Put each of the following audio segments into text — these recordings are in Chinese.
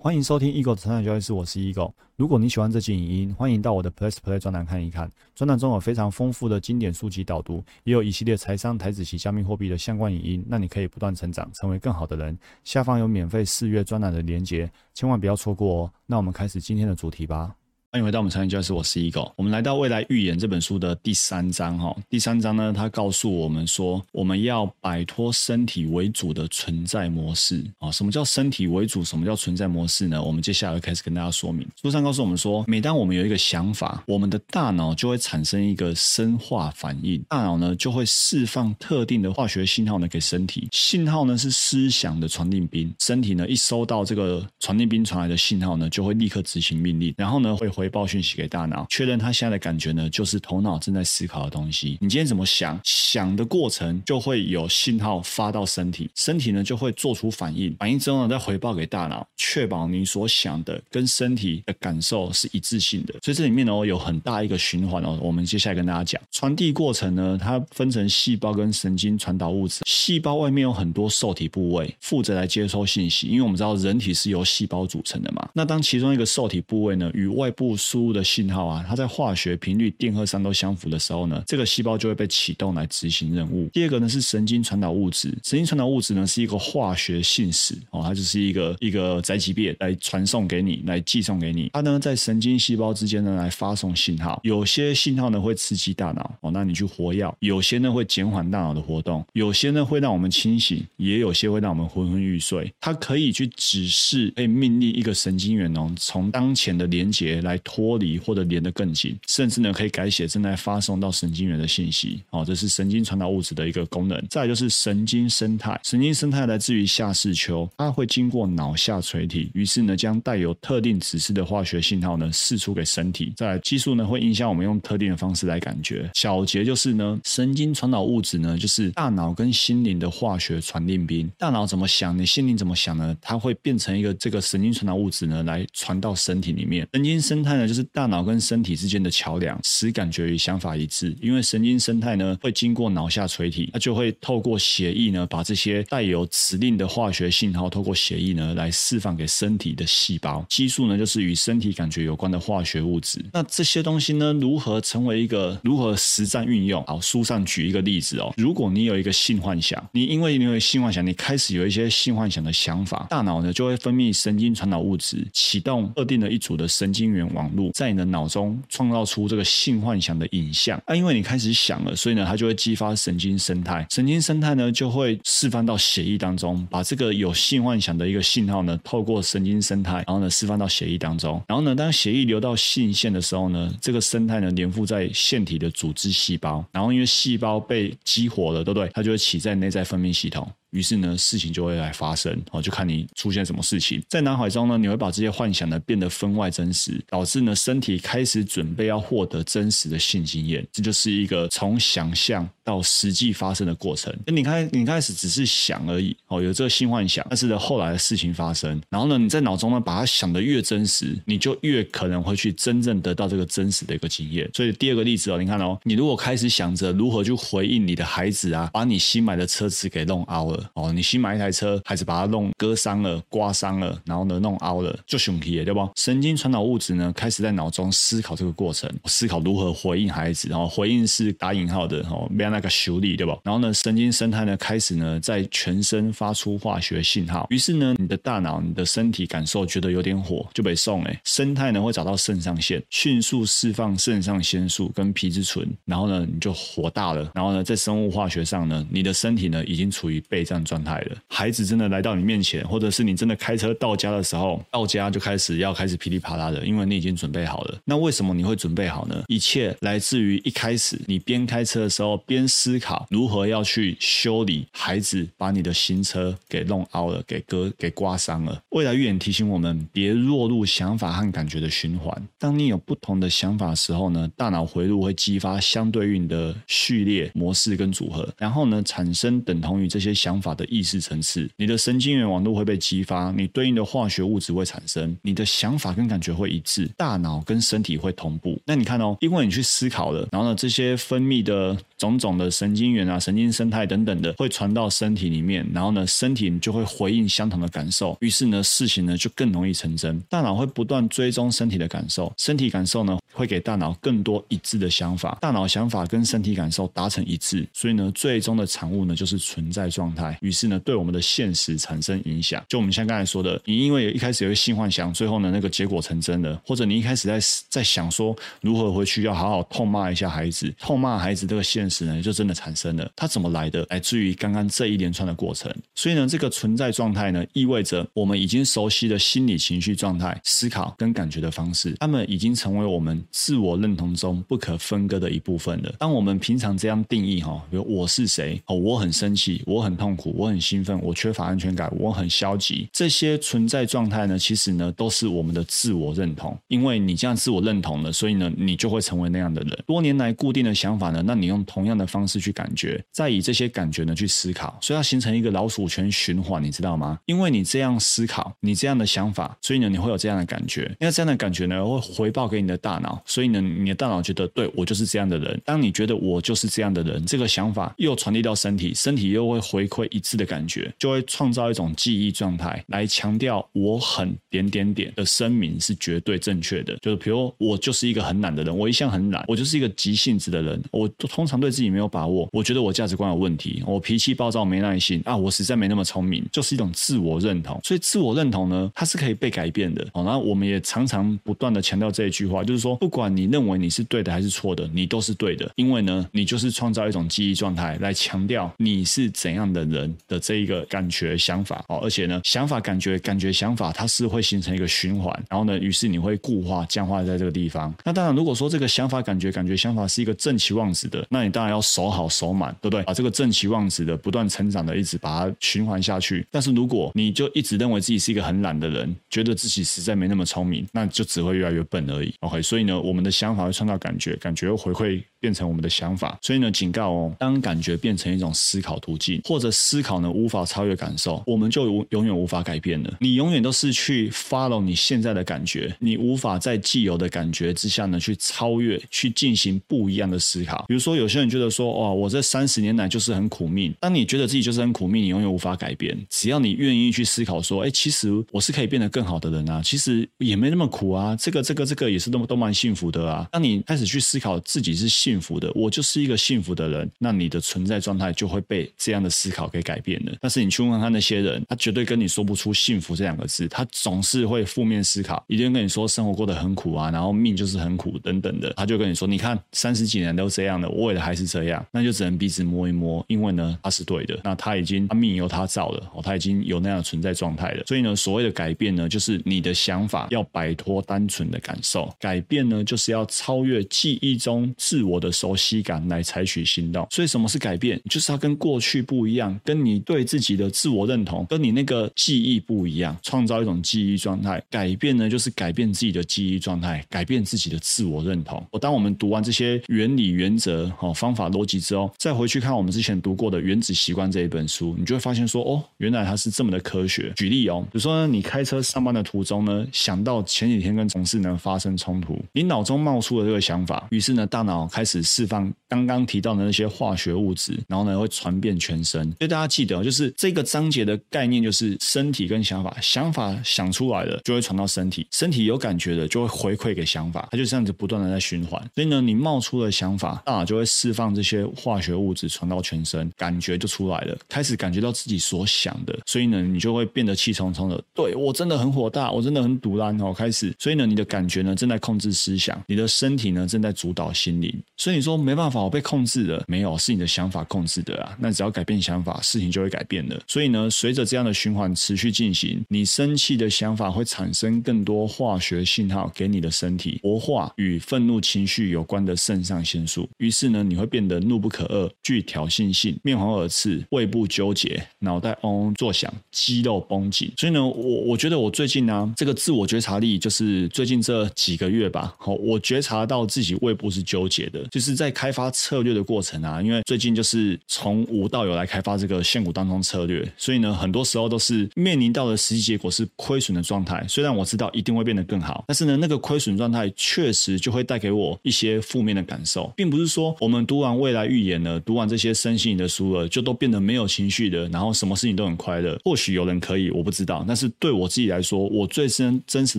欢迎收听 Eagle 的成长交易室，我是 Eagle。如果你喜欢这期影音，欢迎到我的 Plus Play 专栏看一看。专栏中有非常丰富的经典书籍导读，也有一系列财商、台子及加密货币的相关影音，让你可以不断成长，成为更好的人。下方有免费试阅专栏的连结，千万不要错过哦。那我们开始今天的主题吧。欢迎回到我们财经教室，我是 Eagle。我们来到未来预言这本书的第三章哈。第三章呢，它告诉我们说，我们要摆脱身体为主的存在模式啊。什么叫身体为主？什么叫存在模式呢？我们接下来开始跟大家说明。书上告诉我们说，每当我们有一个想法，我们的大脑就会产生一个生化反应，大脑呢就会释放特定的化学信号呢给身体。信号呢是思想的传令兵，身体呢一收到这个传令兵传来的信号呢，就会立刻执行命令，然后呢会。回报讯息给大脑，确认他现在的感觉呢，就是头脑正在思考的东西。你今天怎么想，想的过程就会有信号发到身体，身体呢就会做出反应，反应之后呢再回报给大脑，确保你所想的跟身体的感受是一致性的。所以这里面呢有很大一个循环哦。我们接下来跟大家讲传递过程呢，它分成细胞跟神经传导物质。细胞外面有很多受体部位负责来接收信息，因为我们知道人体是由细胞组成的嘛。那当其中一个受体部位呢与外部输入的信号啊，它在化学频率、电荷上都相符的时候呢，这个细胞就会被启动来执行任务。第二个呢是神经传导物质，神经传导物质呢是一个化学信使哦，它就是一个一个载体变来传送给你，来寄送给你。它呢在神经细胞之间呢来发送信号，有些信号呢会刺激大脑哦，那你去活药；有些呢会减缓大脑的活动，有些呢会让我们清醒，也有些会让我们昏昏欲睡。它可以去指示，可以命令一个神经元哦，从当前的连接来脱。离或者连得更紧，甚至呢可以改写正在发送到神经元的信息。哦，这是神经传导物质的一个功能。再就是神经生态，神经生态来自于下视丘，它会经过脑下垂体，于是呢将带有特定指示的化学信号呢释出给身体。再来激素呢会影响我们用特定的方式来感觉。小结就是呢，神经传导物质呢就是大脑跟心灵的化学传令兵。大脑怎么想，你心灵怎么想呢？它会变成一个这个神经传导物质呢来传到身体里面。神经生态呢就是。大脑跟身体之间的桥梁，使感觉与想法一致。因为神经生态呢，会经过脑下垂体，它就会透过血液呢，把这些带有指令的化学信号，透过血液呢，来释放给身体的细胞。激素呢，就是与身体感觉有关的化学物质。那这些东西呢，如何成为一个如何实战运用？好，书上举一个例子哦。如果你有一个性幻想，你因为你有性幻想，你开始有一些性幻想的想法，大脑呢就会分泌神经传导物质，启动特定的一组的神经元网络。在你的脑中创造出这个性幻想的影像啊，因为你开始想了，所以呢，它就会激发神经生态，神经生态呢就会释放到血液当中，把这个有性幻想的一个信号呢，透过神经生态，然后呢释放到血液当中，然后呢，当血液流到性腺的时候呢，这个生态呢粘附在腺体的组织细胞，然后因为细胞被激活了，对不对？它就会起在内在分泌系统。于是呢，事情就会来发生哦，就看你出现什么事情。在脑海中呢，你会把这些幻想呢变得分外真实，导致呢身体开始准备要获得真实的性经验。这就是一个从想象到实际发生的过程。你开你开始只是想而已哦，有这个新幻想，但是呢后来的事情发生，然后呢你在脑中呢把它想的越真实，你就越可能会去真正得到这个真实的一个经验。所以第二个例子哦，你看哦，你如果开始想着如何去回应你的孩子啊，把你新买的车子给弄凹了。哦，你新买一台车，孩子把它弄割伤了、刮伤了，然后呢弄凹了，就熊皮对不？神经传导物质呢，开始在脑中思考这个过程，思考如何回应孩子，然后回应是打引号的哦，没有那个修理对吧？然后呢，神经生态呢，开始呢在全身发出化学信号，于是呢，你的大脑、你的身体感受觉得有点火，就被送哎，生态呢会找到肾上腺，迅速释放肾上腺素跟皮质醇，然后呢你就火大了，然后呢在生物化学上呢，你的身体呢已经处于备战状。态了，孩子真的来到你面前，或者是你真的开车到家的时候，到家就开始要开始噼里啪啦的，因为你已经准备好了。那为什么你会准备好呢？一切来自于一开始你边开车的时候边思考如何要去修理孩子把你的新车给弄凹了，给割给刮伤了。未来预言提醒我们，别落入想法和感觉的循环。当你有不同的想法的时候呢，大脑回路会激发相对应的序列模式跟组合，然后呢产生等同于这些想法的意。意识层次，你的神经元网络会被激发，你对应的化学物质会产生，你的想法跟感觉会一致，大脑跟身体会同步。那你看哦，因为你去思考了，然后呢，这些分泌的种种的神经元啊、神经生态等等的，会传到身体里面，然后呢，身体就会回应相同的感受，于是呢，事情呢就更容易成真。大脑会不断追踪身体的感受，身体感受呢会给大脑更多一致的想法，大脑想法跟身体感受达成一致，所以呢，最终的产物呢就是存在状态。于是呢，对我们的现实产生影响。就我们像刚才说的，你因为一开始有个性幻想，最后呢那个结果成真了，或者你一开始在在想说如何回去要好好痛骂一下孩子，痛骂孩子这个现实呢就真的产生了。它怎么来的？来自于刚刚这一连串的过程。所以呢，这个存在状态呢，意味着我们已经熟悉的心理情绪状态、思考跟感觉的方式，他们已经成为我们自我认同中不可分割的一部分了。当我们平常这样定义哈，比如我是谁哦，我很生气，我很痛苦，我很兴奋，我缺乏安全感，我很消极，这些存在状态呢，其实呢都是我们的自我认同。因为你这样自我认同了，所以呢，你就会成为那样的人。多年来固定的想法呢，那你用同样的方式去感觉，再以这些感觉呢去思考，所以要形成一个老鼠圈循环，你知道吗？因为你这样思考，你这样的想法，所以呢，你会有这样的感觉。那这样的感觉呢，会回报给你的大脑，所以呢，你的大脑觉得，对我就是这样的人。当你觉得我就是这样的人，这个想法又传递到身体，身体又会回馈一致的感觉，就会创造一种记忆状态，来强调我很点点点的声明是绝对正确的。就是比如我就是一个很懒的人，我一向很懒，我就是一个急性子的人，我通常对自己没有把握，我觉得我价值观有问题，我脾气暴躁没耐心啊，我实在没那么聪明，就是一种自我认同。所以自我认同呢，它是可以被改变的。哦，然后我们也常常不断的强调这一句话，就是说，不管你认为你是对的还是错的，你都是对的，因为呢，你就是创造一种记忆状态来强调你是怎样的人的这一个感觉想法。哦，而且呢，想法、感觉、感觉、想法，它是会形成一个循环，然后呢，于是你会固化、僵化在这个地方。那当然，如果说这个想法、感觉、感觉、想法是一个正期望值的，那你当然要守好、守满，对不对？把这个正期望值的不断成长的，一直把它循环下去。但是如果你就一直认为自己是一个很懒的人，觉得自己实在没那么聪明，那就只会越来越笨而已。OK，所以呢，我们的想法会创造感觉，感觉又回馈。变成我们的想法，所以呢，警告哦，当感觉变成一种思考途径，或者思考呢无法超越感受，我们就永永远无法改变了。你永远都是去 follow 你现在的感觉，你无法在既有的感觉之下呢去超越，去进行不一样的思考。比如说，有些人觉得说，哦，我这三十年来就是很苦命。当你觉得自己就是很苦命，你永远无法改变。只要你愿意去思考说，哎，其实我是可以变得更好的人啊，其实也没那么苦啊，这个这个这个也是都都蛮幸福的啊。当你开始去思考自己是幸幸福的，我就是一个幸福的人，那你的存在状态就会被这样的思考给改变了。但是你去问问他那些人，他绝对跟你说不出幸福这两个字，他总是会负面思考，一定跟你说生活过得很苦啊，然后命就是很苦等等的。他就跟你说，你看三十几年都这样的，我也还是这样，那就只能彼此摸一摸，因为呢他是对的，那他已经他命由他造了，哦，他已经有那样的存在状态了。所以呢，所谓的改变呢，就是你的想法要摆脱单纯的感受，改变呢，就是要超越记忆中自我的熟。悉感来采取行动，所以什么是改变？就是它跟过去不一样，跟你对自己的自我认同，跟你那个记忆不一样，创造一种记忆状态。改变呢，就是改变自己的记忆状态，改变自己的自我认同。我当我们读完这些原理、原则、哦方法、逻辑之后，再回去看我们之前读过的《原子习惯》这一本书，你就会发现说，哦，原来它是这么的科学。举例哦，比如说呢，你开车上班的途中呢，想到前几天跟同事呢发生冲突，你脑中冒出了这个想法，于是呢，大脑开始释放。刚刚提到的那些化学物质，然后呢会传遍全身。所以大家记得，就是这个章节的概念就是身体跟想法，想法想出来了就会传到身体，身体有感觉的就会回馈给想法，它就这样子不断的在循环。所以呢，你冒出了想法，大脑就会释放这些化学物质传到全身，感觉就出来了，开始感觉到自己所想的。所以呢，你就会变得气冲冲的。对我真的很火大，我真的很堵然哦。开始，所以呢，你的感觉呢正在控制思想，你的身体呢正在主导心灵。所以你说没办法。我被控制了没有，是你的想法控制的啊。那只要改变想法，事情就会改变了。所以呢，随着这样的循环持续进行，你生气的想法会产生更多化学信号给你的身体，活化与愤怒情绪有关的肾上腺素。于是呢，你会变得怒不可遏、具挑衅性、面红耳赤、胃部纠结、脑袋嗡嗡作响、肌肉绷紧。所以呢，我我觉得我最近呢，这个自我觉察力就是最近这几个月吧，好，我觉察到自己胃部是纠结的，就是在开发策略的过程啊，因为最近就是从无到有来开发这个现股当中策略，所以呢，很多时候都是面临到的实际结果是亏损的状态。虽然我知道一定会变得更好，但是呢，那个亏损状态确实就会带给我一些负面的感受，并不是说我们读完未来预言了，读完这些身心灵的书了，就都变得没有情绪的，然后什么事情都很快乐。或许有人可以，我不知道，但是对我自己来说，我最深真实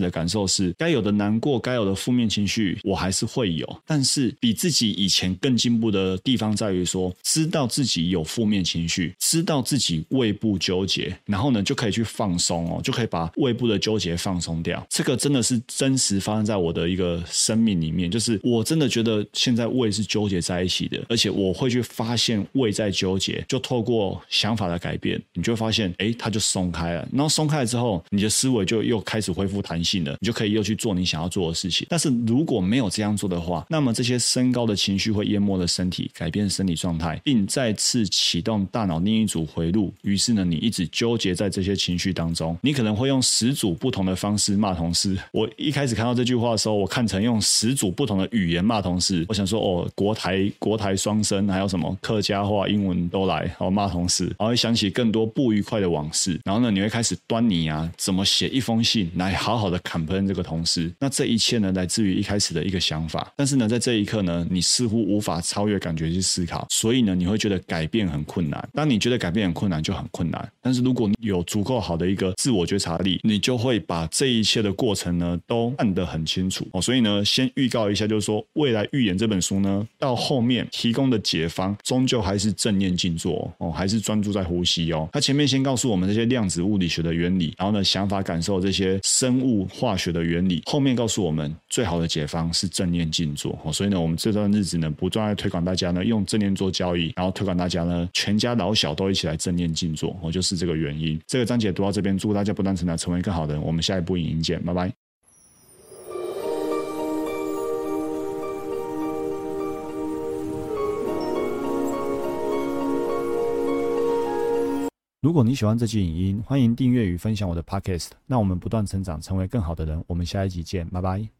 的感受是，该有的难过，该有的负面情绪，我还是会有，但是比自己以前更进步的地方在于说，知道自己有负面情绪，知道自己胃部纠结，然后呢就可以去放松哦，就可以把胃部的纠结放松掉。这个真的是真实发生在我的一个生命里面，就是我真的觉得现在胃是纠结在一起的，而且我会去发现胃在纠结，就透过想法的改变，你就会发现，哎，它就松开了。然后松开了之后，你的思维就又开始恢复弹性了，你就可以又去做你想要做的事情。但是如果没有这样做的话，那么这些升高的情绪会淹没了身体，改变生理状态，并再次启动大脑另一组回路。于是呢，你一直纠结在这些情绪当中，你可能会用十组不同的方式骂同事。我一开始看到这句话的时候，我看成用十组不同的语言骂同事。我想说，哦，国台国台双声，还有什么客家话、英文都来，哦骂同事，然后会想起更多不愉快的往事。然后呢，你会开始端倪啊，怎么写一封信来好好的砍喷这个同事？那这一切呢，来自于一开始的一个想法。但是呢，在这一刻呢，你似乎无法超越感觉去思考，所以呢，你会觉得改变很困难。当你觉得改变很困难，就很困难。但是如果你有足够好的一个自我觉察力，你就会把这一切的过程呢，都看得很清楚哦。所以呢，先预告一下，就是说，未来预言这本书呢，到后面提供的解方，终究还是正念静坐哦，还是专注在呼吸哦。它前面先告诉我们这些量子物理学的原理，然后呢，想法感受这些生物化学的原理，后面告诉我们最好的解方是正念静坐哦。所以呢，我们这段段日子呢，不断在推广大家呢，用正念做交易，然后推广大家呢，全家老小都一起来正念静坐哦，就是这个原因。这个章节读到这边，祝大家不断成长，成为更好的人。我们下一步影音见，拜拜。如果你喜欢这期影音，欢迎订阅与分享我的 Podcast。那我们不断成长，成为更好的人。我们下一集见，拜拜。